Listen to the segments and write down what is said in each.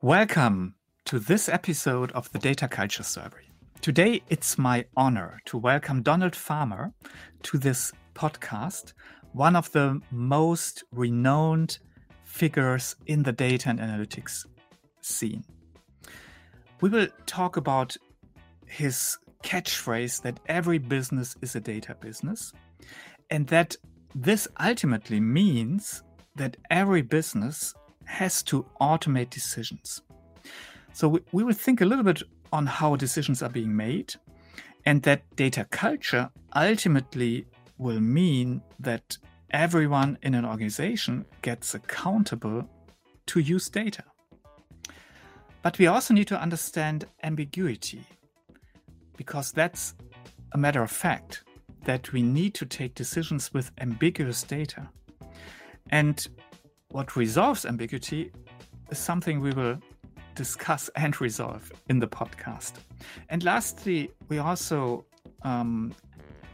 Welcome to this episode of the Data Culture Survey. Today, it's my honor to welcome Donald Farmer to this podcast, one of the most renowned figures in the data and analytics scene. We will talk about his catchphrase that every business is a data business, and that this ultimately means that every business has to automate decisions. So we, we will think a little bit on how decisions are being made, and that data culture ultimately will mean that everyone in an organization gets accountable to use data. But we also need to understand ambiguity, because that's a matter of fact that we need to take decisions with ambiguous data. And what resolves ambiguity is something we will discuss and resolve in the podcast. And lastly, we also um,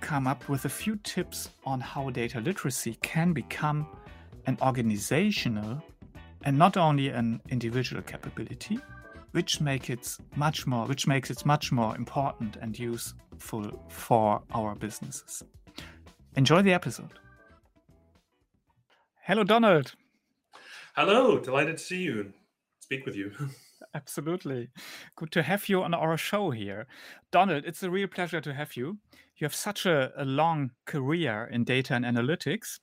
come up with a few tips on how data literacy can become an organizational and not only an individual capability, which make it much more, which makes it much more important and useful for our businesses. Enjoy the episode. Hello, Donald. Hello, delighted to see you and speak with you. Absolutely. Good to have you on our show here. Donald, it's a real pleasure to have you. You have such a, a long career in data and analytics.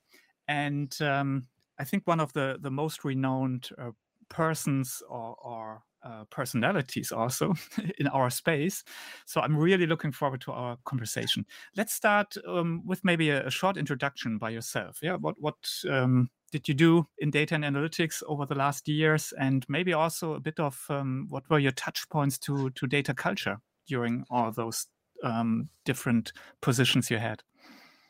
And um, I think one of the, the most renowned uh, persons or, or uh, personalities also in our space. So I'm really looking forward to our conversation. Let's start um, with maybe a, a, short introduction by yourself. Yeah, what what um, did you do in data and analytics over the last years, and maybe also a bit of um, what were your touch points to to data culture during all those um, different positions you had?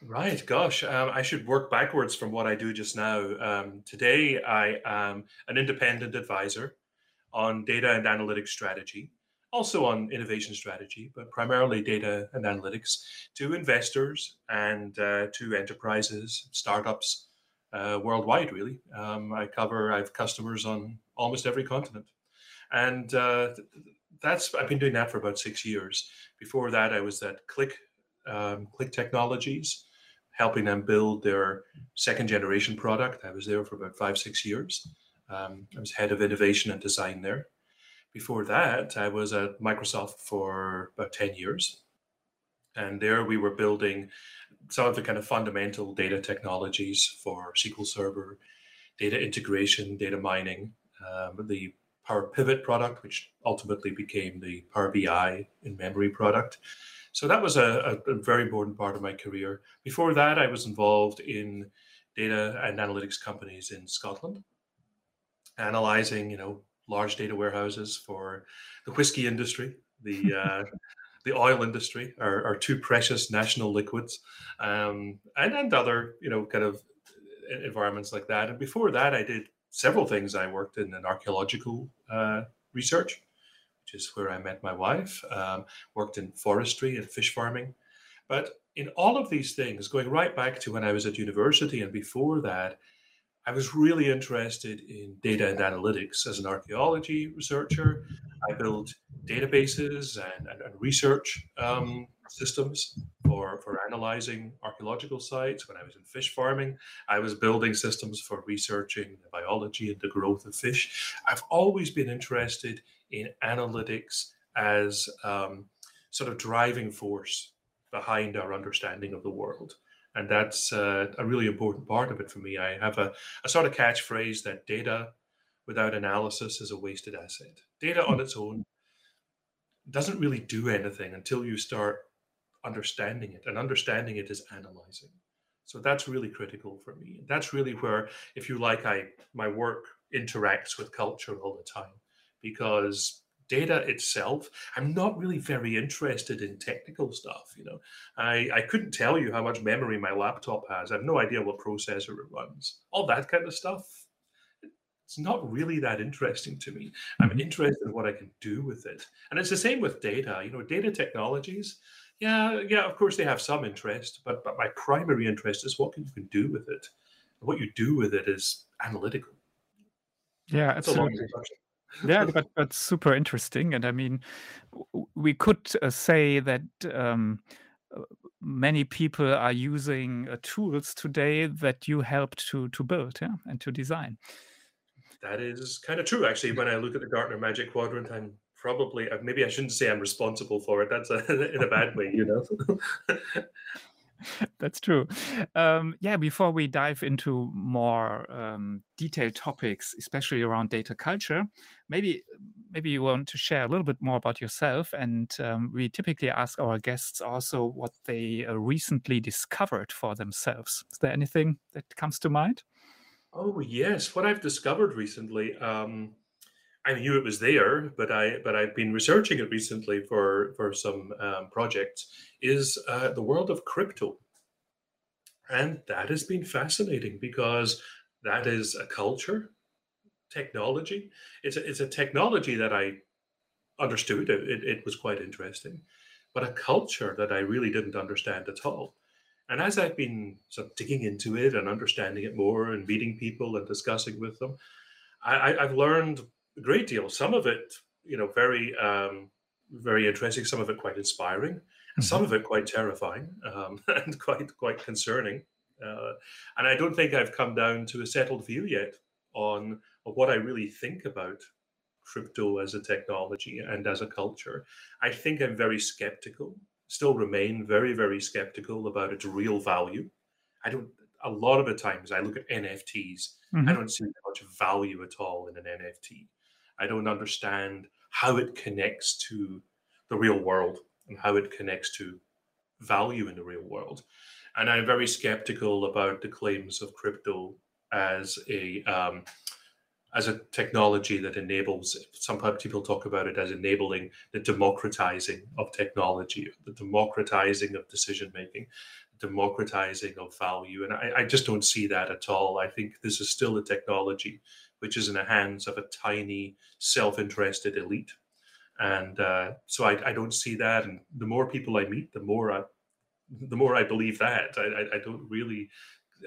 Right, gosh, um, I should work backwards from what I do just now. Um, today, I am an independent advisor on data and analytics strategy, also on innovation strategy, but primarily data and analytics to investors and uh, to enterprises, startups, uh, worldwide, really. Um, I cover, I have customers on almost every continent. And uh, that's, I've been doing that for about six years. Before that, I was at Qlik, um, Qlik Technologies, helping them build their second generation product. I was there for about five, six years. Um, I was head of innovation and design there. Before that, I was at Microsoft for about 10 years. And there we were building some of the kind of fundamental data technologies for SQL Server, data integration, data mining, um, the Power Pivot product, which ultimately became the Power BI in memory product. So that was a, a, a, very important part of my career. Before that, I was involved in data and analytics companies in Scotland, analyzing, you know, large data warehouses for the whiskey industry, the uh, the oil industry are, are two precious national liquids, um, and and other you know kind of environments like that. And before that, I did several things. I worked in an archaeological uh, research, which is where I met my wife. Um, worked in forestry and fish farming, but in all of these things, going right back to when I was at university and before that, I was really interested in data and analytics as an archaeology researcher. I built databases and, and, and research um, systems for, for analyzing archaeological sites. When I was in fish farming, I was building systems for researching the biology and the growth of fish. I've always been interested in analytics as um, sort of driving force behind our understanding of the world and that's uh, a really important part of it for me. I have a, a sort of catchphrase that data without analysis is a wasted asset. Data on its own doesn't really do anything until you start understanding it, and understanding it is analyzing. So that's really critical for me. That's really where, if you like, I my work interacts with culture all the time because data itself, I'm not really very interested in technical stuff. You know, I, I couldn't tell you how much memory my laptop has. I have no idea what processor it runs. All that kind of stuff. it's not really that interesting to me. I'm mm-hmm. interested in what I can do with it. And it's the same with data. You know, data technologies, yeah, yeah, of course they have some interest, but but my primary interest is what you can do with it. And what you do with it is analytical. Yeah, absolutely. Yeah, but but super interesting. And I mean, we could uh, say that um, uh, many people are using uh, tools today that you helped to to build, yeah, and to design. That is kind of true, actually. When I look at the Gartner Magic Quadrant, I'm probably uh, maybe I shouldn't say I'm responsible for it. That's a, in a bad way, you know. That's true. Um, yeah, before we dive into more um, detailed topics, especially around data culture, maybe maybe you want to share a little bit more about yourself. And um, we typically ask our guests also what they uh, recently discovered for themselves. Is there anything that comes to mind? Oh yes, what I've discovered recently. Um, I knew it was there, but I but I've been researching it recently for for some um, projects. Is uh, the world of crypto, and that has been fascinating because that is a culture, technology. It's a, it's a technology that I understood. It, it, was quite interesting, but a culture that I really didn't understand at all. And as I've been sort of digging into it and understanding it more and meeting people and discussing with them, I, have learned a great deal. Some of it, you know, very, um, very interesting. Some of it quite inspiring. Mm-hmm. Some of it quite terrifying um, and quite, quite concerning. Uh, and I don't think I've come down to a settled view yet on, on what I really think about crypto as a technology and as a culture. I think I'm very skeptical still remain very, very skeptical about its real value. I don't, a lot of the times I look at NFTs, mm-hmm. I don't see much value at all in an NFT. I don't understand how it connects to the real world and how it connects to value in the real world. And I'm very skeptical about the claims of crypto as a um, as a technology that enables some people talk about it as enabling the democratizing of technology the democratizing of decision making democratizing of value and I, I, just don't see that at all i think this is still a technology which is in the hands of a tiny self-interested elite and uh, so I, I, don't see that and the more people i meet the more i the more i believe that i, I don't really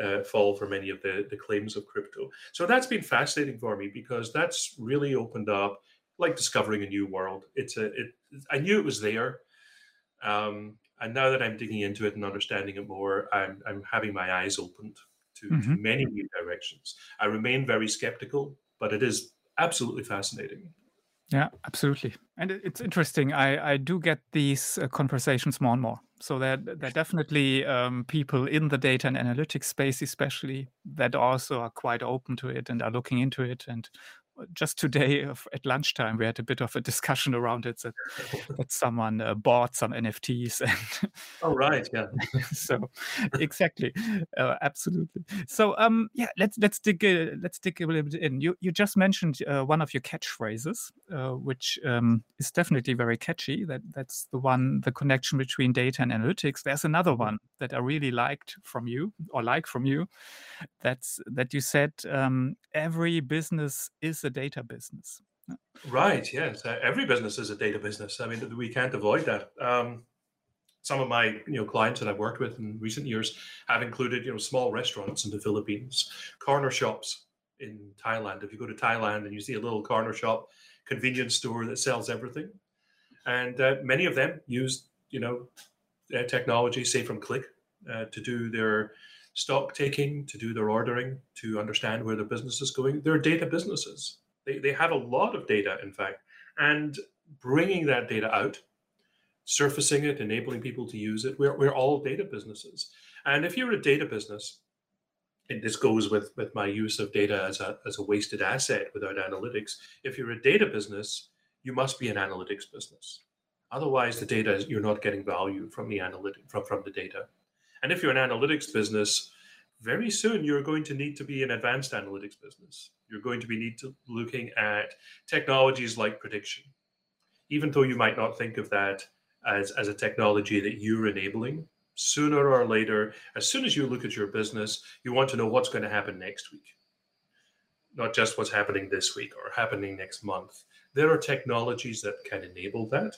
uh, fall for many of the, the claims of crypto. So that's been fascinating for me because that's really opened up, like discovering a new world. It's a, it, I knew it was there. Um, and now that I'm digging into it and understanding it more, I'm, I'm having my eyes opened to, mm-hmm. to many new directions. I remain very skeptical, but it is absolutely fascinating. Yeah, absolutely. And it's interesting. I, I do get these uh, conversations more and more. So there, there are definitely um, people in the data and analytics space, especially, that also are quite open to it and are looking into it. And just today at lunchtime we had a bit of a discussion around it that, that someone uh, bought some nfts and oh right yeah. So exactly. Uh, absolutely. So um yeah let's let's dig uh, let's dig a little bit in. You you just mentioned uh, one of your catchphrases uh, which um, is definitely very catchy. That that's the one the connection between data and analytics. There's another one that i really liked from you or like from you. That's that you said um, every business is a data business. Right. Yes. Uh, every business is a data business. I mean, we can't avoid that. Um, some of my you know clients that I've worked with in recent years have included you know small restaurants in the Philippines, corner shops in Thailand. If you go to Thailand and you see a little corner shop, convenience store that sells everything, and uh, many of them use you know technology, say from Qlik, uh, to do their stock taking, to do their ordering, to understand where their business is going. They're data businesses. They, they have a lot of data, in fact, and bringing that data out, surfacing it, enabling people to use it. We're, we're all data businesses. And if you're a data business, and this goes with, with my use of data as a, as a wasted asset without analytics. If you're a data business, you must be an analytics business. Otherwise, the data you're not getting value from the analytic from, from the data. And if you're an analytics business, very soon you're going to need to be an advanced analytics business. You're going to be need to looking at technologies like prediction, even though you might not think of that as, as a technology that you're enabling. Sooner or later, as soon as you look at your business, you want to know what's going to happen next week. not just what's happening this week or happening next month. There are technologies that can enable that.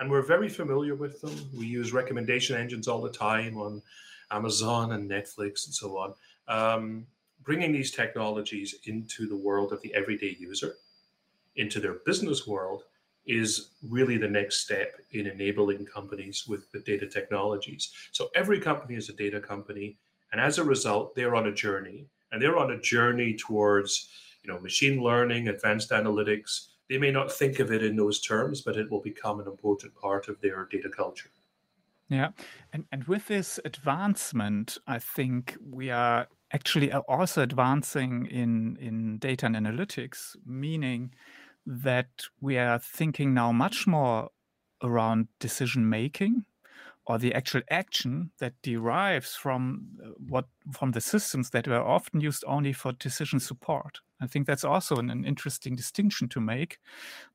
And we're very familiar with them. We use recommendation engines all the time on Amazon and Netflix and so on. Um, bringing these technologies into the world of the everyday user, into their business world, is really the next step in enabling companies with the data technologies. So every company is a data company, and as a result, they're on a journey, and they're on a journey towards, you know, machine learning, advanced analytics. They may not think of it in those terms, but it will become an important part of their data culture. Yeah, and and with this advancement, I think we are actually also advancing in in data and analytics, meaning that we are thinking now much more around decision making or the actual action that derives from uh, what from the systems that were often used only for decision support. I think that's also an, an interesting distinction to make.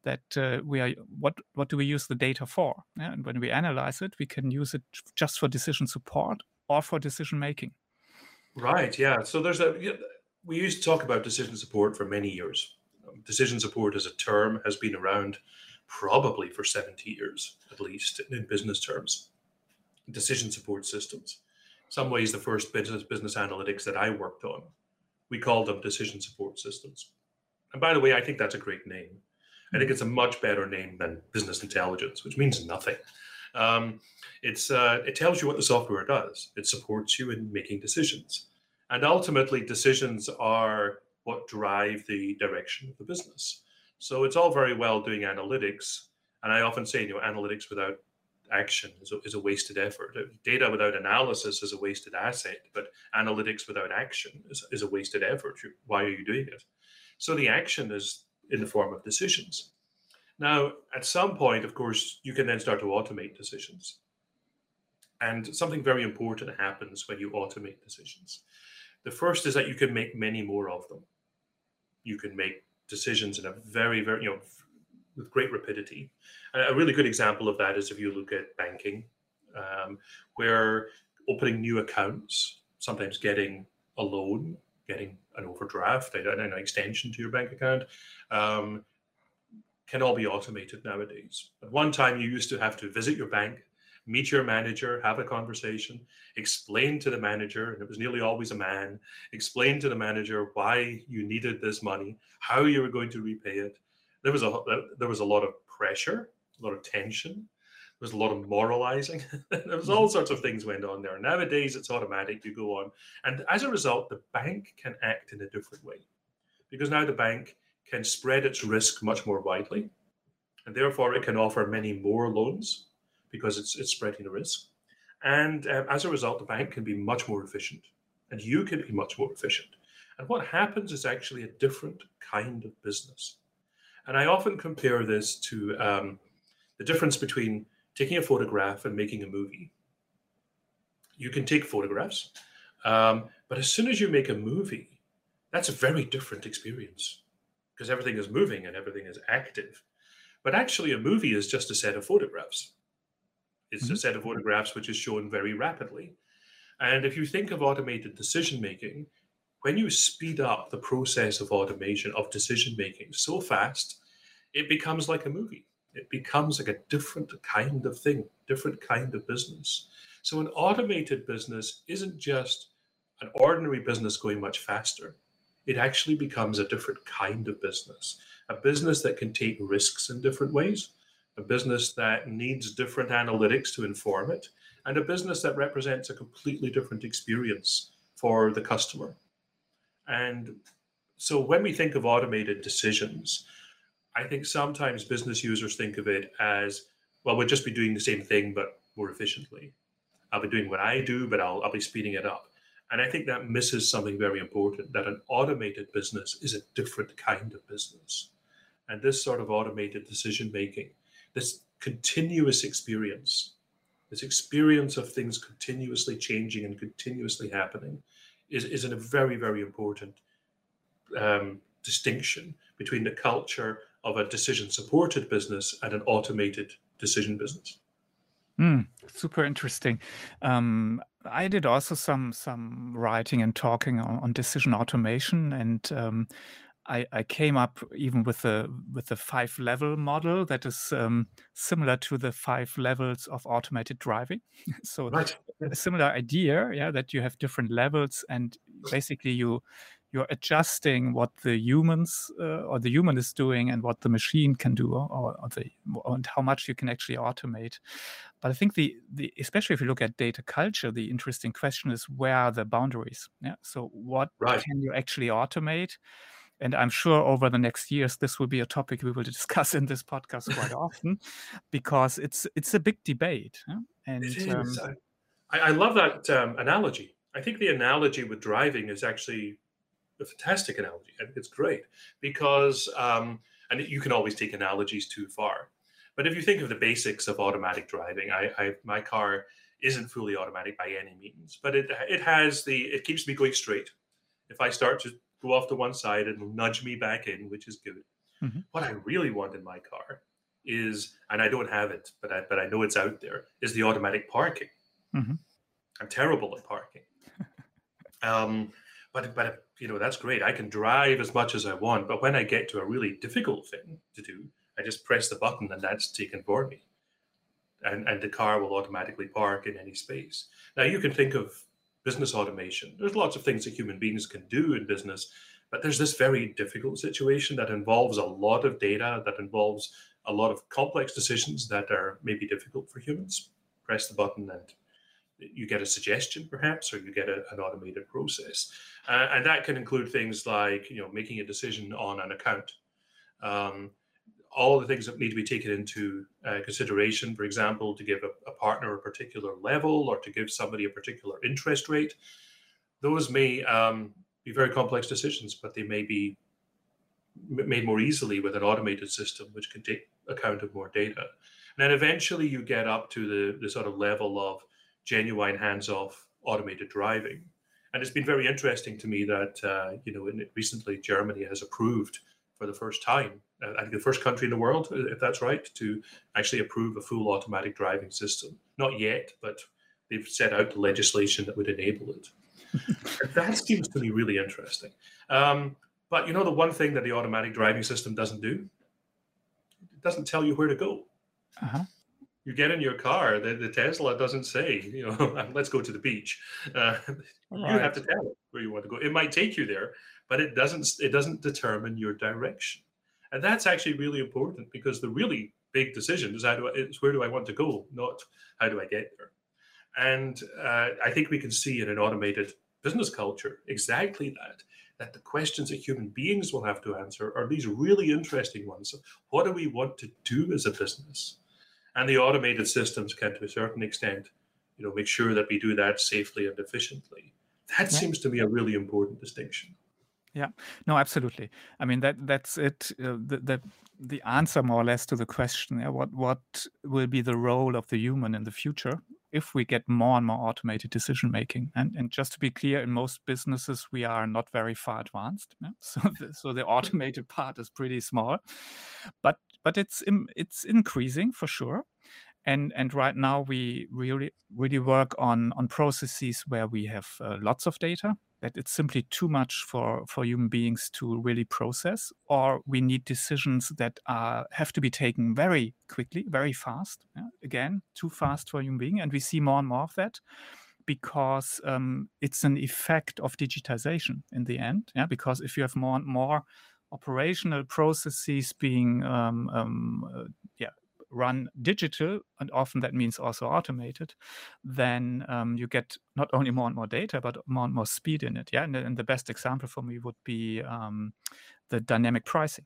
That uh, we are what what do we use the data for? Yeah, and when we analyze it, we can use it just for decision support or for decision making. Right. Yeah. So there's a we used to talk about decision support for many years. Decision support as a term has been around probably for 70 years at least in business terms decision support systems. Some ways, the first business business analytics that I worked on, we called them decision support systems. And by the way, I think that's a great name. I think it's a much better name than business intelligence, which means nothing. Um, it's uh, it tells you what the software does. It supports you in making decisions, and ultimately, decisions are what drive the direction of the business. So it's all very well doing analytics, and I often say, you know, analytics without action is a, is a wasted effort. Data without analysis is a wasted asset, but analytics without action is, is a wasted effort. Why are you doing it? So the action is in the form of decisions. Now, at some point, of course, you can then start to automate decisions. And something very important happens when you automate decisions. The first is that you can make many more of them. You can make decisions in a very, very, you know, with great rapidity. A really good example of that is if you look at banking, um, where opening new accounts, sometimes getting a loan, getting an overdraft, an extension to your bank account, um, can all be automated nowadays. At one time, you used to have to visit your bank, meet your manager, have a conversation, explain to the manager, and it was nearly always a man, explain to the manager why you needed this money, how you were going to repay it, there was a there was a lot of pressure, a lot of tension. There was a lot of moralizing. there was all mm-hmm. sorts of things went on there. Nowadays, it's automatic. You go on, and as a result, the bank can act in a different way, because now the bank can spread its risk much more widely, and therefore it can offer many more loans because it's it's spreading the risk. And um, as a result, the bank can be much more efficient, and you can be much more efficient. And what happens is actually a different kind of business. And I often compare this to um, the difference between taking a photograph and making a movie. You can take photographs, um, but as soon as you make a movie, that's a very different experience because everything is moving and everything is active. But actually, a movie is just a set of photographs. It's mm-hmm. a set of photographs which is shown very rapidly. And if you think of automated decision making, when you speed up the process of automation of decision making so fast, it becomes like a movie. It becomes like a different kind of thing, different kind of business. So an automated business isn't just an ordinary business going much faster. It actually becomes a different kind of business, a business that can take risks in different ways, a business that needs different analytics to inform it, and a business that represents a completely different experience for the customer. And so when we think of automated decisions, I think sometimes business users think of it as, well, we'll just be doing the same thing, but more efficiently. I'll be doing what I do, but I'll, I'll be speeding it up. And I think that misses something very important that an automated business is a different kind of business. And this sort of automated decision making, this continuous experience, this experience of things continuously changing and continuously happening, is, is a very, very important um, distinction between the culture of a decision supported business and an automated decision business. Mm, super interesting. Um, I did also some some writing and talking on, on decision automation, and um, I, I came up even with a with the five level model that is um, similar to the five levels of automated driving. so Right. a similar idea, yeah, that you have different levels and basically you you're adjusting what the humans uh, or the human is doing and what the machine can do or, or the and how much you can actually automate but i think the the especially if you look at data culture the interesting question is where are the boundaries yeah so what Right. can you actually automate and i'm sure over the next years this will be a topic we will discuss in this podcast quite often because it's it's a big debate yeah? and It um. I, I love that um, analogy. I think the analogy with driving is actually a fantastic analogy. I it's great because, um, and you can always take analogies too far. But if you think of the basics of automatic driving, I, I my car isn't fully automatic by any means, but it it has the it keeps me going straight. If I start to go off to one side, it'll nudge me back in, which is good. Mhm. What I really want in my car is, and I don't have it, but I but I know it's out there, is the automatic parking. Mhm. I'm terrible at parking. um, but but you know that's great. I can drive as much as I want, but when I get to a really difficult thing to do, I just press the button and that's taken for me, and and the car will automatically park in any space. Now you can think of business automation. There's lots of things that human beings can do in business, but there's this very difficult situation that involves a lot of data, that involves a lot of complex decisions that are maybe difficult for humans. Press the button and you get a suggestion perhaps or you get a, an automated process. Uh, and that can include things like you know making a decision on an account. Um, all the things that need to be taken into uh, consideration for example to give a, a partner a particular level or to give somebody a particular interest rate those may um, be very complex decisions but they may be made more easily with an automated system which can take account of more data. And then eventually you get up to the, the sort of level of genuine hands-off automated driving. And it's been very interesting to me that uh, you know in, recently Germany has approved for the first time, uh, I think the first country in the world, uh, if that's right, to actually approve a full automatic driving system. Not yet, but they've set out the legislation that would enable it. That seems to me really interesting. Um, but you know the one thing that the automatic driving system doesn't do, it doesn't tell you where to go uh-huh. You get in your car, the, the Tesla doesn't say, you know, let's go to the beach. Uh, You have to tell it where you want to go. It might take you there, but it doesn't. It doesn't determine your direction, and that's actually really important because the really big decision is how do I, is where do I want to go, not how do I get there. And uh, I think we can see in an automated business culture exactly that. That the questions that human beings will have to answer are these really interesting ones. What do we want to do as a business? And the automated systems can, to a certain extent, you know, make sure that we do that safely and efficiently. That Yeah. seems to me a really important distinction. Yeah, no, absolutely. I mean that that's it. Uh, the, the the answer more or less to the question: yeah, what what will be the role of the human in the future if we get more and more automated decision making? And and just to be clear, in most businesses we are not very far advanced. yeah. So the, so the automated part is pretty small, but but it's im- it's increasing for sure. And and right now we really really work on on processes where we have uh, lots of data that it's simply too much for for human beings to really process or we need decisions that are have to be taken very quickly very fast yeah, again too fast for human being and we see more and more of that because um, it's an effect of digitization in the end yeah because if you have more and more operational processes being um, um, uh, yeah run digital and often that means also automated then um, you get not only more and more data but more and more speed in it yeah? And, the- and the best example for me would be um, the dynamic pricing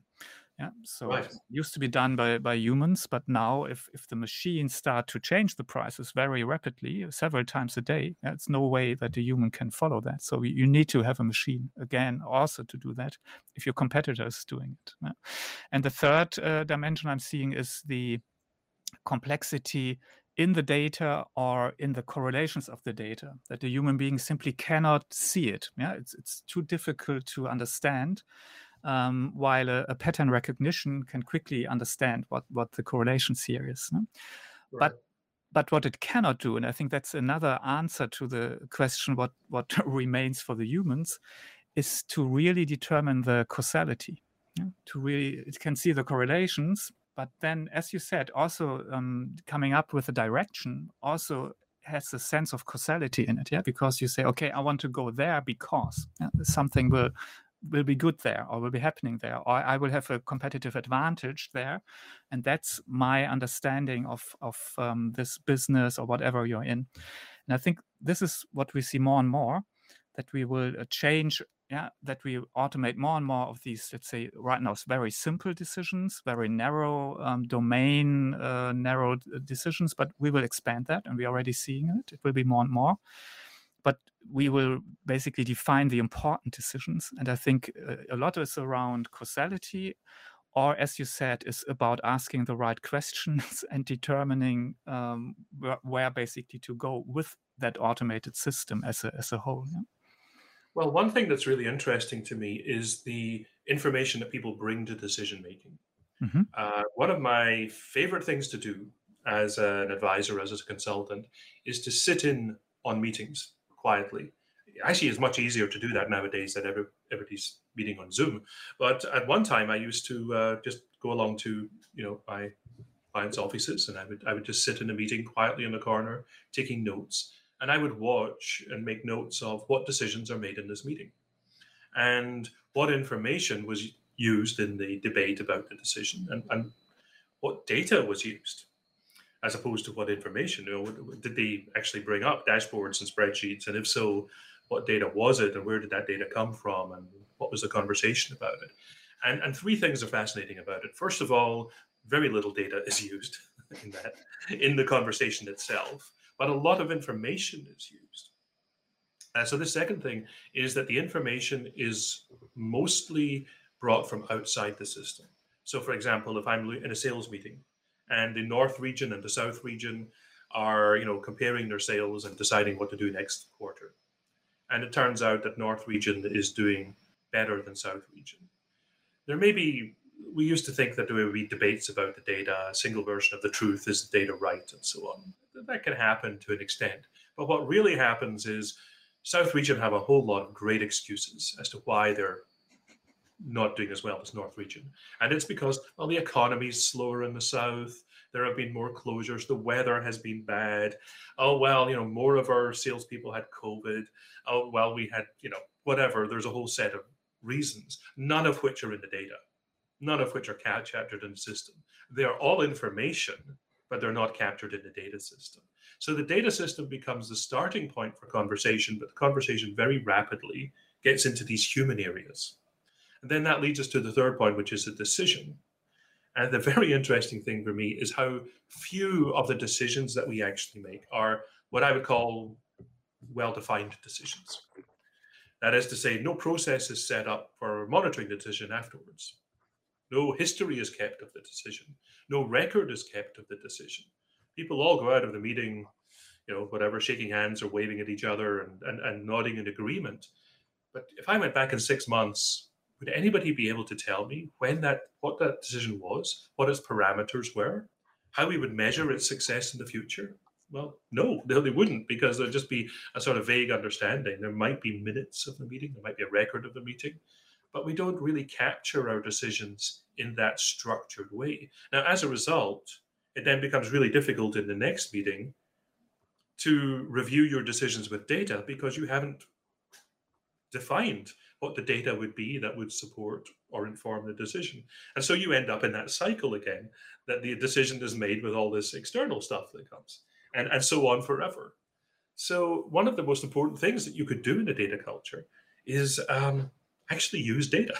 yeah so Right. it used to be done by, by humans but now if, if the machines start to change the prices very rapidly several times a day it's no way that a human can follow that so you you need to have a machine again also to do that if your competitor is doing it yeah. and the third uh, dimension i'm seeing is the complexity in the data or in the correlations of the data that the human being simply cannot see it yeah it's it's too difficult to understand um, while a, a pattern recognition can quickly understand what what the correlation here is no? But- but what it cannot do and i think that's another answer to the question what what remains for the humans is to really determine the causality. Yeah? To really, it can see the correlations, but then, as you said, also um, coming up with a direction also has a sense of causality in it. Yeah, because you say, okay, I want to go there because yeah, something will will be good there or will be happening there. Or i will have a competitive advantage there. And that's my understanding of of um, this business or whatever you're in. And i think this is what we see more and more that we will uh, change yeah that we automate more and more of these let's say right now it's very simple decisions very narrow um, domain uh, narrow decisions but we will expand that and we're already seeing it. It will be more and more but we will basically define the important decisions. And I think uh, a lot is around causality, or as you said, is about asking the right questions and determining um, where, where, basically to go with that automated system as a, as a whole. Yeah? Well, one thing that's really interesting to me is the information that people bring to decision making. Mm-hmm. Uh, one of my favorite things to do as an advisor, as a consultant, is to sit in on meetings quietly. Actually, it's much easier to do that nowadays that every, everybody's meeting on Zoom. But at one time, I used to uh, just go along to you know my clients' offices, and I would I would just sit in a meeting quietly in the corner, taking notes, and I would watch and make notes of what decisions are made in this meeting, and what information was used in the debate about the decision, and, and what data was used as opposed to what information? You know, did they actually bring up dashboards and spreadsheets? And if so, what data was it, and where did that data come from, and what was the conversation about it? And and three things are fascinating about it. First of all, very little data is used in that in the conversation itself, but a lot of information is used. So the second thing is that the information is mostly brought from outside the system. So, for example, if I'm in a sales meeting and the north region and the south region are you know comparing their sales and deciding what to do next quarter. And it turns out that north region is doing better than south region. There may be we used to think that there would be debates about the data a single version of the truth is the data right and so on. That can happen to an extent. But what really happens is south region have a whole lot of great excuses as to why they're not doing as well as North Region. And it's because, well, the economy is slower in the South. There have been more closures. The weather has been bad. Oh, well, you know, more of our salespeople had COVID. Oh, well, we had, you know, whatever. There's a whole set of reasons, none of which are in the data, none of which are captured in the system. They are all information, but they're not captured in the data system. So the data system becomes the starting point for conversation, but the conversation very rapidly gets into these human areas and then that leads us to the third point, which is a decision. And the very interesting thing for me is how few of the decisions that we actually make are what I would call well defined decisions. That is to say, no process is set up for monitoring the decision afterwards. No history is kept of the decision. No record is kept of the decision. People all go out of the meeting, you know, whatever, shaking hands or waving at each other and, and, and nodding in agreement. But if I went back in six months would anybody be able to tell me when that what that decision was, what its parameters were, how we would measure its success in the future? Well, no, they wouldn't because there'd just be a sort of vague understanding. There might be minutes of the meeting, there might be a record of the meeting, but we don't really capture our decisions in that structured way. Now, as a result, it then becomes really difficult in the next meeting to review your decisions with data because you haven't defined what the data would be that would support or inform the decision. And so you end up in that cycle again that the decision is made with all this external stuff that comes and, and so on forever. So, one of the most important things that you could do in a data culture is um, actually use data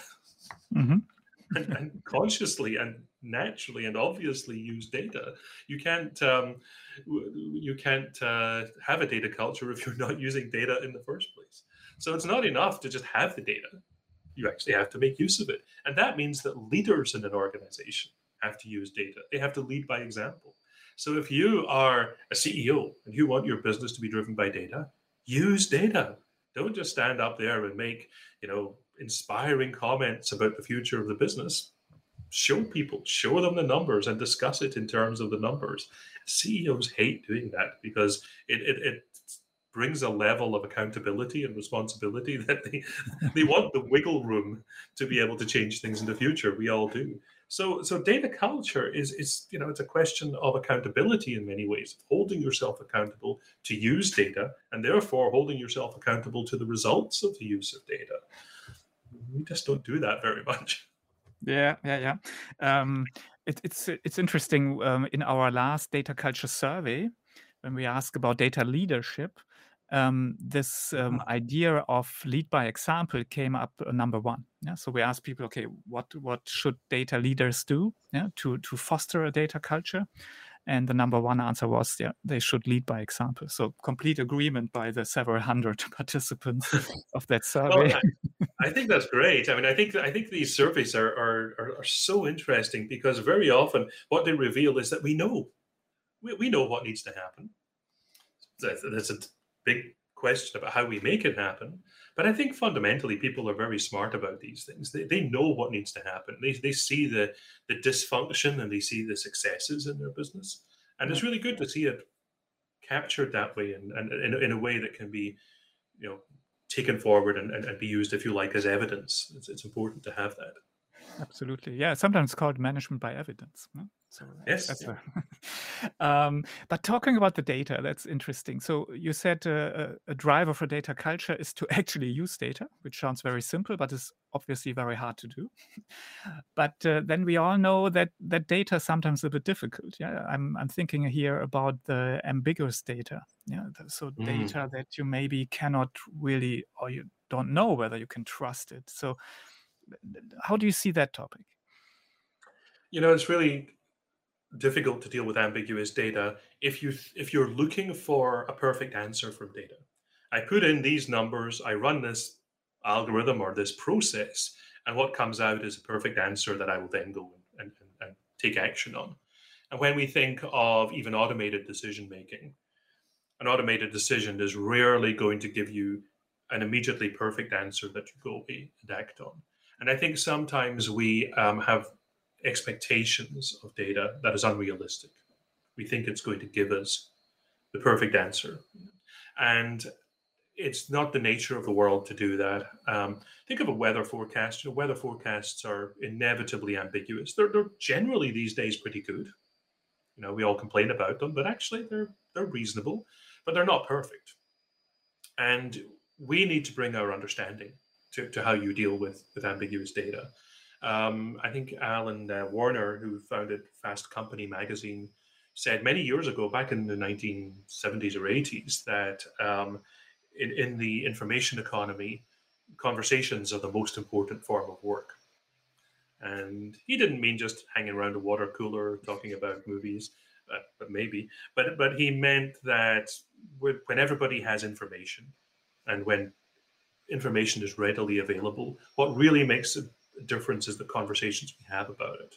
mm-hmm. and, and, consciously and naturally and obviously use data. You can't um, you can't uh, have a data culture if you're not using data in the first place. So it's not enough to just have the data. You actually have to make use of it. And that means that leaders in an organization have to use data. They have to lead by example. So if you are a CEO and you want your business to be driven by data, use data. Don't just stand up there and make, you know, inspiring comments about the future of the business. Show people, show them the numbers and discuss it in terms of the numbers. CEOs hate doing that because it, it, it brings a level of accountability and responsibility that they they want the wiggle room to be able to change things in the future. We all do. So so data culture is is you know it's a question of accountability in many ways, holding yourself accountable to use data and therefore holding yourself accountable to the results of the use of data. We just don't do that very much. Yeah, yeah, yeah. Um, it, it's it's interesting. Um, in our last data culture survey, when we ask about data leadership, um, this um, mm-hmm. idea of lead by example came up uh, number one. Yeah, so we asked people, okay, what what should data leaders do? Yeah, to to foster a data culture, and the number one answer was, yeah, they should lead by example. So complete agreement by the several hundred participants of that survey. Well, I, I, think that's great. I mean, I think I think these surveys are, are are, are so interesting because very often what they reveal is that we know, we, we know what needs to happen. That's, that's a big question about how we make it happen. But I think fundamentally, people are very smart about these things. They, they know what needs to happen. They, they see the, the dysfunction and they see the successes in their business. And it's really good to see it captured that way and, and in, in a way that can be, you know, taken forward and, and, and be used, if you like, as evidence. It's, it's important to have that. Absolutely. Yeah. Sometimes called management by evidence. So yes. A, um, but talking about the data, that's interesting. So you said uh, a driver for data culture is to actually use data, which sounds very simple, but is obviously very hard to do. but uh, then we all know that that data is sometimes a bit difficult. Yeah, I'm I'm thinking here about the ambiguous data. Yeah, so mm. data that you maybe cannot really or you don't know whether you can trust it. So how do you see that topic? You know, it's really difficult to deal with ambiguous data if you if you're looking for a perfect answer from data. I put in these numbers, I run this algorithm or this process, and what comes out is a perfect answer that I will then go and, and, and take action on. And when we think of even automated decision making, an automated decision is rarely going to give you an immediately perfect answer that you go away and act on. And I think sometimes we um, have expectations of data that is unrealistic. We think it's going to give us the perfect answer. And it's not the nature of the world to do that. Um, think of a weather forecast. You know, weather forecasts are inevitably ambiguous. They're, they're generally these days pretty good. You know, we all complain about them, but actually they're they're reasonable, but they're not perfect. And we need to bring our understanding to, to how you deal with with ambiguous data. Um, I think Alan uh, Warner, who founded Fast Company magazine, said many years ago, back in the 1970s or 80s, that um, in, in the information economy, conversations are the most important form of work. And he didn't mean just hanging around a water cooler talking about movies, uh, but maybe. But but he meant that when everybody has information, and when information is readily available, what really makes a difference is the conversations we have about it.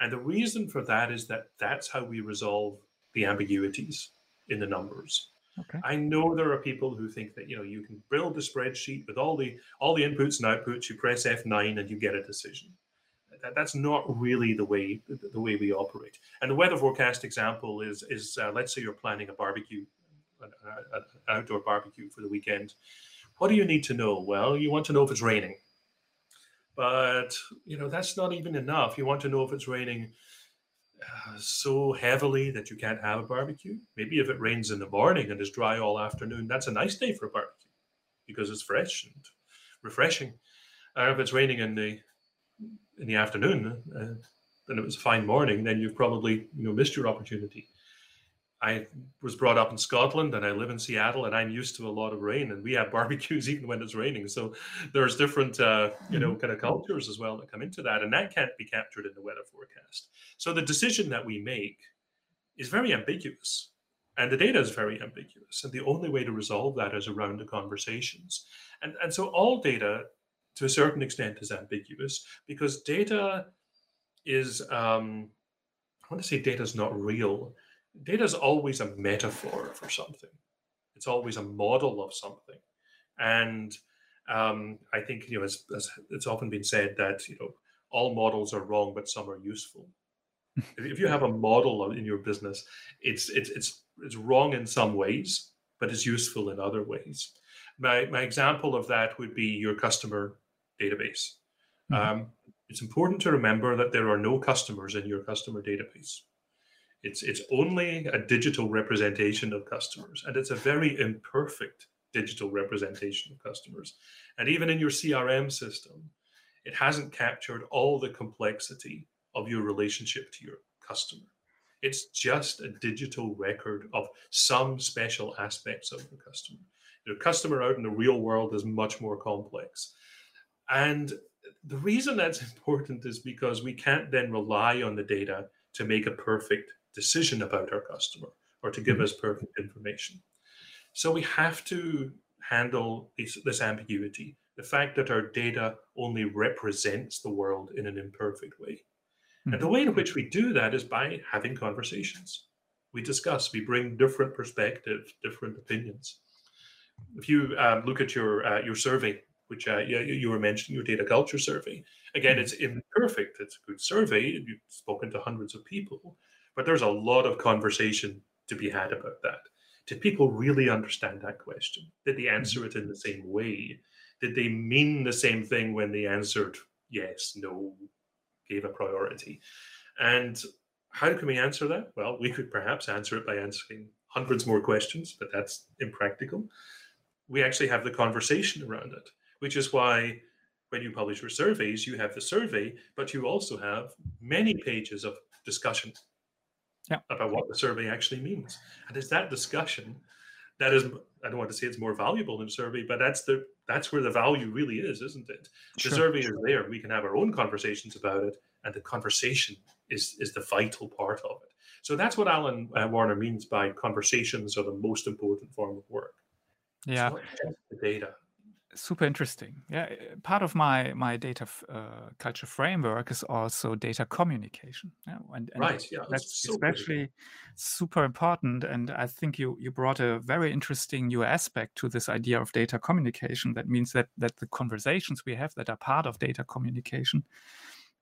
And the reason for that is that that's how we resolve the ambiguities in the numbers. Okay. I know there are people who think that you know you can build a spreadsheet with all the all the inputs and outputs. You press F9 and you get a decision. That, that's not really the way the, way we operate. And the weather forecast example is is uh, let's say you're planning a barbecue, an, an outdoor barbecue for the weekend, what do you need to know? Well, you want to know if it's raining. But, you know, that's not even enough. You want to know if it's raining uh, so heavily that you can't have a barbecue. Maybe if it rains in the morning and is dry all afternoon, that's a nice day for a barbecue because it's fresh and refreshing. Or if it's raining in the in the afternoon uh, and it was a fine morning, then you've probably you know missed your opportunity. I was brought up in Scotland and I live in Seattle and I'm used to a lot of rain and we have barbecues even when it's raining. So there's different, uh, you know, mm-hmm. kind of cultures as well that come into that. And that can't be captured in the weather forecast. So the decision that we make is very ambiguous and the data is very ambiguous. And the only way to resolve that is around the conversations. And, and so all data to a certain extent is ambiguous because data is, um, I want to say data is not real data is always a metaphor for something. It's always a model of something, and um, I think you know, as, as it's often been said that you know all models are wrong, but some are useful. if you have a model in your business, it's it's it's it's wrong in some ways, but it's useful in other ways. My, my example of that would be your customer database. Mm-hmm. Um, it's important to remember that there are no customers in your customer database. It's, it's only a digital representation of customers, and it's a very imperfect digital representation of customers. And even in your CRM system, it hasn't captured all the complexity of your relationship to your customer. It's just a digital record of some special aspects of the customer. Your customer out in the real world is much more complex. And the reason that's important is because we can't then rely on the data to make a perfect decision about our customer or to give mm-hmm. us perfect information. So we have to handle this, this ambiguity the fact that our data only represents the world in an imperfect way. Mm-hmm. And the way in which we do that is by having conversations. We discuss, we bring different perspectives, different opinions. If you um, look at your uh, your survey, which uh, you, you, were mentioning, your data culture survey, again, mm-hmm. it's imperfect. It's a good survey. You've spoken to hundreds of people, but there's a lot of conversation to be had about that. Did people really understand that question? Did they answer mm-hmm. it in the same way? Did they mean the same thing when they answered yes, no, gave a priority? And how can we answer that? Well, we could perhaps answer it by answering hundreds more questions, but that's impractical. We actually have the conversation around it, which is why when you publish your surveys, you have the survey, but you also have many pages of discussion yeah. about what the survey actually means. And it's that discussion that is I don't want to say it's more valuable than survey, but that's the that's where the value really is, isn't it? Sure. The survey is there. We can have our own conversations about it, and the conversation is is the vital part of it. So that's what Alan uh, Webber means by conversations are the most important form of work. Yeah, the data super interesting. Yeah, eh, part of my my data uh, culture framework is also data communication. Yeah, and, and right. Yeah, that's, so especially super important. And I think you you brought a very interesting new aspect to this idea of data communication. That means that that the conversations we have that are part of data communication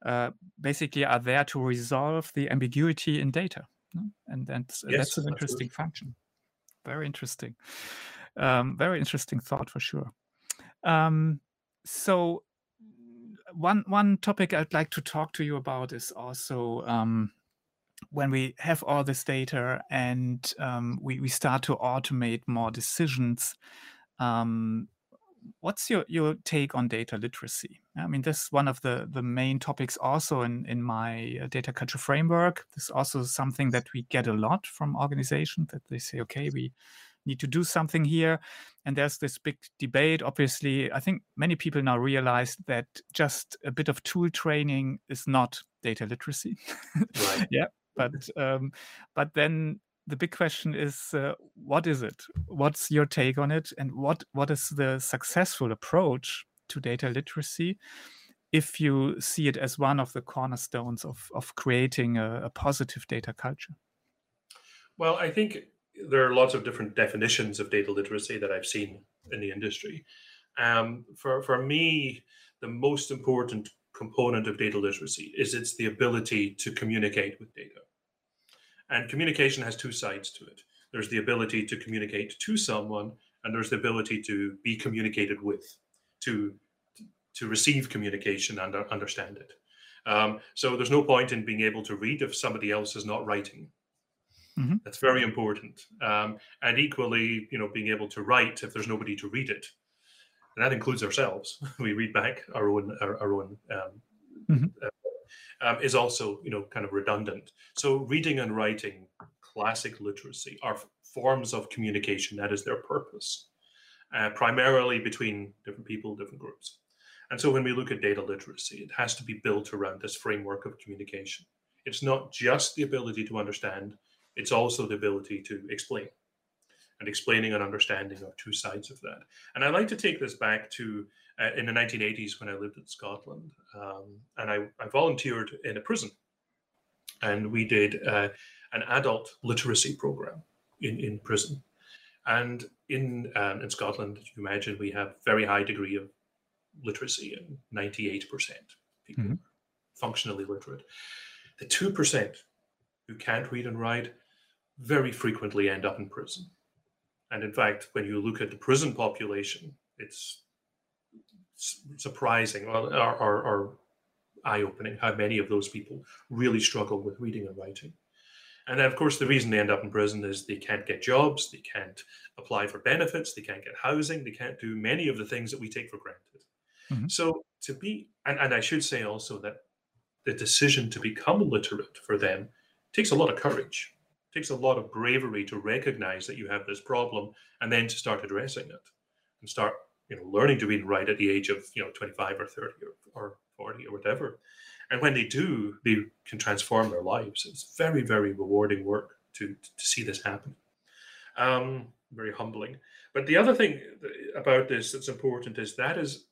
uh, basically are there to resolve the ambiguity in data. And that's yes, that's an interesting absolutely. function. Very interesting. Um, very interesting thought for sure. Um, so one one topic I'd like to talk to you about is also um, when we have all this data and um, we, we start to automate more decisions. Um, what's your, your take on data literacy? I mean, this is one of the, the main topics also in, in my uh, data culture framework. This is also something that we get a lot from organizations that they say, okay, we need to do something here. And there's this big debate. Obviously, I think many people now realize that just a bit of tool training is not data literacy. Right. yeah. But um, but then the big question is uh, what is it what's your take on it and what what is the successful approach to data literacy if you see it as one of the cornerstones of, of creating a, a positive data culture well i think there are lots of different definitions of data literacy that I've seen in the industry. Um, for for me, the most important component of data literacy is it's the ability to communicate with data. And communication has two sides to it. There's the ability to communicate to someone, and there's the ability to be communicated with, to to receive communication and understand it. Um, so there's no point in being able to read if somebody else is not writing Mm-hmm. That's very important. Um, and equally, you know, being able to write if there's nobody to read it, and that includes ourselves. we read back our own our, our own um, mm-hmm. uh, um, is also you know kind of redundant. So reading and writing, classic literacy, are forms of communication. That is their purpose, uh, primarily between different people, different groups. And so when we look at data literacy, it has to be built around this framework of communication. It's not just the ability to understand it's also the ability to explain. And explaining and understanding are two sides of that. And I like to take this back to uh, in the 1980s when I lived in Scotland. Um, and I, I, volunteered in a prison. And we did uh, an adult literacy program in, in prison. And in, um, in Scotland, you imagine, we have very high degree of literacy and 98% people mm-hmm. functionally literate. The 2% who can't read and write very frequently end up in prison. And in fact, when you look at the prison population, it's surprising or, or, or eye opening how many of those people really struggle with reading and writing. And then, of course, the reason they end up in prison is they can't get jobs, they can't apply for benefits, they can't get housing, they can't do many of the things that we take for granted. Mm-hmm. So, to be, and, and I should say also that the decision to become literate for them takes a lot of courage, takes a lot of bravery to recognize that you have this problem and then to start addressing it and start you know learning to read and write at the age of you know 25 or 30 or, or 40 or whatever and when they do, they can transform their lives. It's very, very rewarding work to, to see this happen. Um, very humbling. But the other thing about this that's important is that is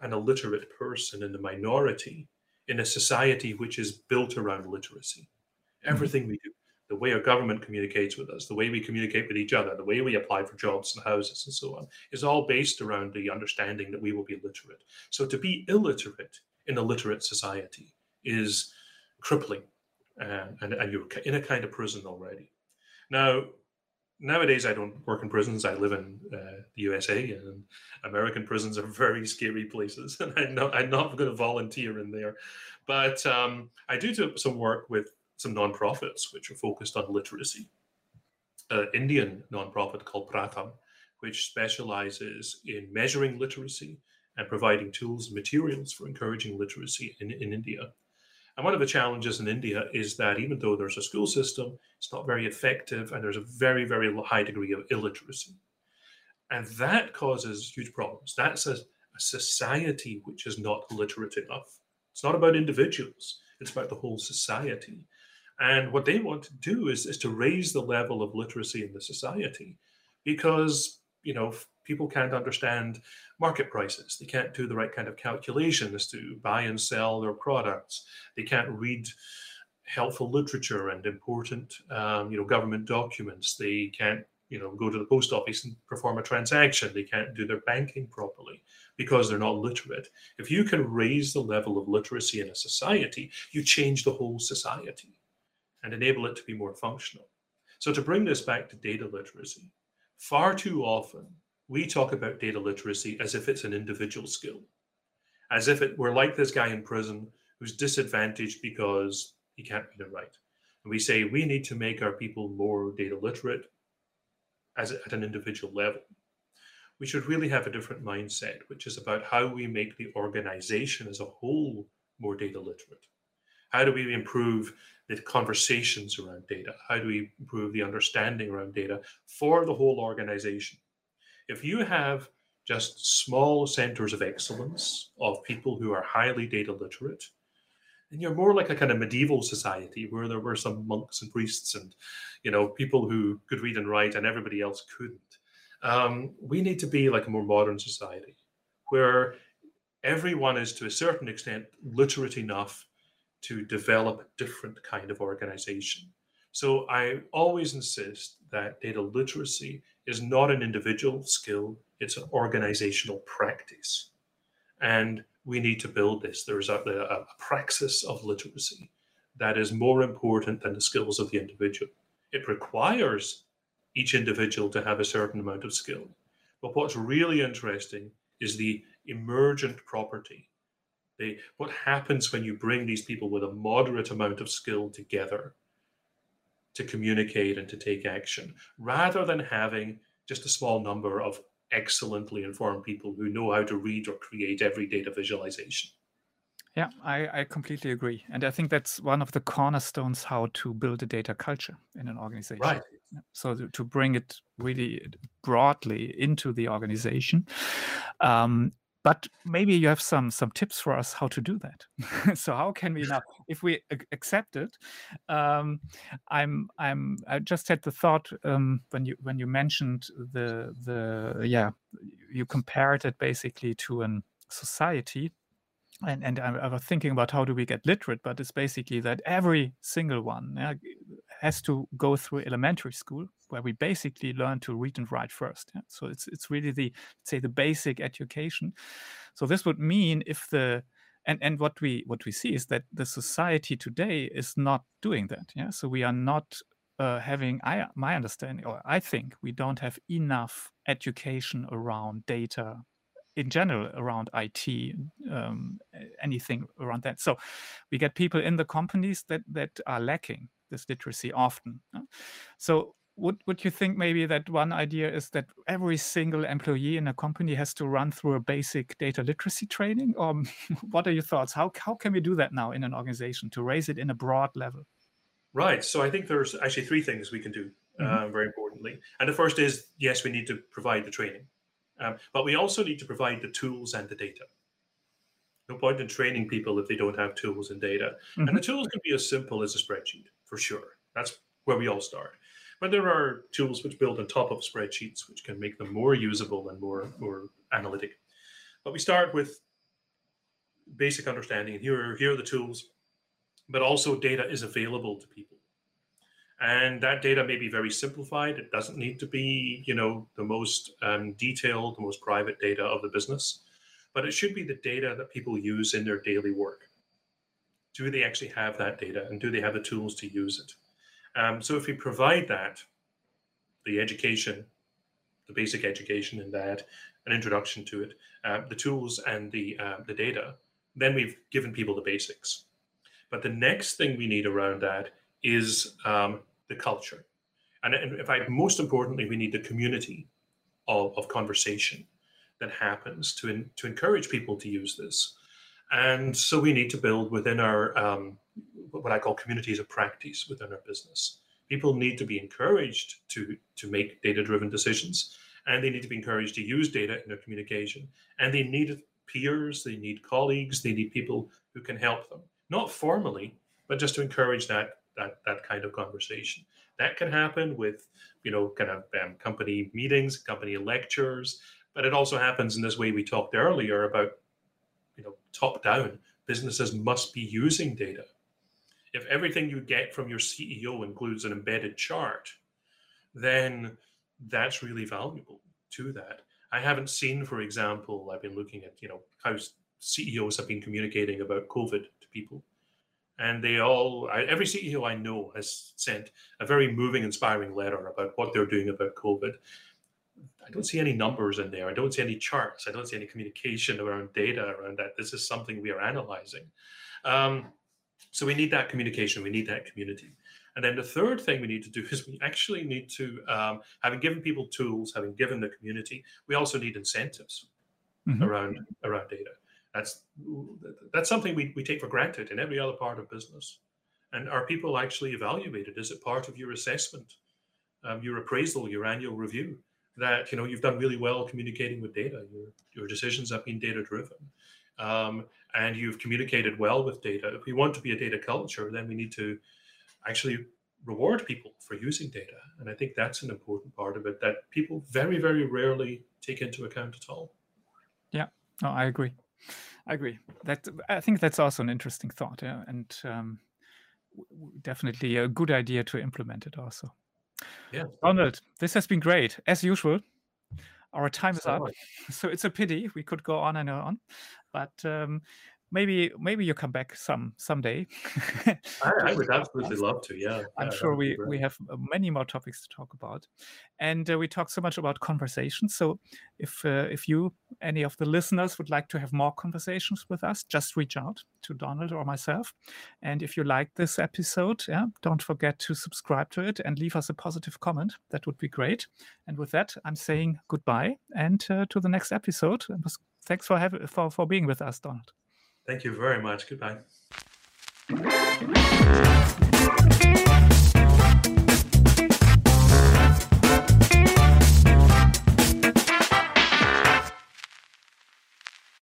an illiterate person in the minority in a society which is built around literacy. Mm-hmm. Everything we do, the way our government communicates with us, the way we communicate with each other, the way we apply for jobs and houses and so on, is all based around the understanding that we will be literate. So to be illiterate in a literate society is crippling, uh, and, and you're in a kind of prison already. Now, nowadays I don't work in prisons. I live in uh, the USA, and American prisons are very scary places, and I'm not, I'm not going to volunteer in there. But um, I do do some work with some nonprofits which are focused on literacy. An Indian nonprofit called Pratham, which specializes in measuring literacy and providing tools and materials for encouraging literacy in, in India. And one of the challenges in India is that even though there's a school system, it's not very effective and there's a very, very high degree of illiteracy. And that causes huge problems. That's a, a society which is not literate enough. It's not about individuals, it's about the whole society. And what they want to do is, is to raise the level of literacy in the society because, you know, people can't understand market prices. They can't do the right kind of calculations to buy and sell their products. They can't read helpful literature and important, um, you know, government documents. They can't, you know, go to the post office and perform a transaction. They can't do their banking properly because they're not literate. If you can raise the level of literacy in a society, you change the whole society and enable it to be more functional. So to bring this back to data literacy, far too often we talk about data literacy as if it's an individual skill, as if it were like this guy in prison who's disadvantaged because he can't read and write. And we say we need to make our people more data literate as at an individual level. We should really have a different mindset, which is about how we make the organization as a whole more data literate. How do we improve the conversations around data? How do we improve the understanding around data for the whole organization? if you have just small centers of excellence of people who are highly data literate, and you're more like a kind of medieval society where there were some monks and priests and you know people who could read and write and everybody else couldn't. Um, we need to be like a more modern society where everyone is to a certain extent literate enough to develop a different kind of organization. So I always insist that data literacy is not an individual skill, it's an organizational practice. And we need to build this. There's a, a, a praxis of literacy that is more important than the skills of the individual. It requires each individual to have a certain amount of skill. But what's really interesting is the emergent property. The, what happens when you bring these people with a moderate amount of skill together to communicate and to take action rather than having just a small number of excellently informed people who know how to read or create every data visualization. Yeah, I, I, completely agree. And I think that's one of the cornerstones how to build a data culture in an organization. Right. So to, to bring it really broadly into the organization. Um, but maybe you have some some tips for us how to do that. So how can we now if we accept it um, i'm i'm i just had the thought um, when you when you mentioned the the yeah you compared it basically to an society and and I, I was thinking about how do we get literate but it's basically that every single one yeah, has to go through elementary school where we basically learn to read and write first. Yeah? So it's it's really the say the basic education. So this would mean if the and and what we what we see is that the society today is not doing that. Yeah. So we are not uh, having I my understanding or I think we don't have enough education around data in general around IT, um, anything around that. So we get people in the companies that that are lacking this literacy often. So would would you think maybe that one idea is that every single employee in a company has to run through a basic data literacy training? Or what are your thoughts? How how can we do that now in an organization to raise it in a broad level? Right so i think there's actually three things we can do mm-hmm. uh, very importantly. And the first is yes we need to provide the training um, but we also need to provide the tools and the data. No point in training people if they don't have tools and data. Mm-hmm. and the tools can be as simple as a spreadsheet for sure that's where we all start but there are tools which build on top of spreadsheets, which can make them more usable and more, more analytic. But we start with basic understanding. And here, are, here are the tools, but also data is available to people. And that data may be very simplified. It doesn't need to be, you know, the most um, detailed, the most private data of the business, but it should be the data that people use in their daily work. Do they actually have that data and do they have the tools to use it? Um, so if we provide that, the education, the basic education in that, an introduction to it, uh, the tools and the uh, the data, then we've given people the basics. But the next thing we need around that is um, the culture, and in fact, most importantly, we need the community of, of conversation that happens to in, to encourage people to use this. And so we need to build within our um, what I call communities of practice within our business. People need to be encouraged to, to make data driven decisions, and they need to be encouraged to use data in their communication. And they need peers, they need colleagues, they need people who can help them, not formally, but just to encourage that that that kind of conversation. That can happen with, you know, kind of um, company meetings, company lectures, but it also happens in this way we talked earlier about, top down. Businesses must be using data if everything you get from your CEO includes an embedded chart, then that's really valuable to that. I haven't seen, for example, I've been looking at, you know, how CEOs have been communicating about COVID to people. And they all, I, every CEO I know has sent a very moving, inspiring letter about what they're doing about COVID. I don't see any numbers in there. I don't see any charts. I don't see any communication around data around that. This is something we are analyzing. Um, so we need that communication, we need that community. And then the third thing we need to do is we actually need to, um, having given people tools, having given the community, we also need incentives mm-hmm. around around data. That's that's something we, we take for granted in every other part of business. And are people actually evaluated? Is it part of your assessment, um, your appraisal, your annual review? That you know you've done really well communicating with data. Your your decisions have been data driven um, and you've communicated well with data. If we want to be a data culture, then we need to actually reward people for using data. And I think that's an important part of it that people very, very rarely take into account at all. Yeah, no, I agree. I agree. That I think that's also an interesting thought, yeah, and um, definitely a good idea to implement it also. Yeah, Donald, this has been great. As usual. Our time is up, so it's a pity we could go on and on, but um, maybe maybe you come back some someday. I, I, would absolutely love to. Yeah, I'm yeah, sure we we have uh, many more topics to talk about, and uh, we talk so much about conversations. So if uh, if you any of the listeners would like to have more conversations with us, just reach out to Donald or myself. And if you like this episode, yeah, don't forget to subscribe to it and leave us a positive comment. That would be great. And with that, I'm saying goodbye and uh, to the next episode. Thanks for having for for being with us, Donald. Thank you very much. Goodbye.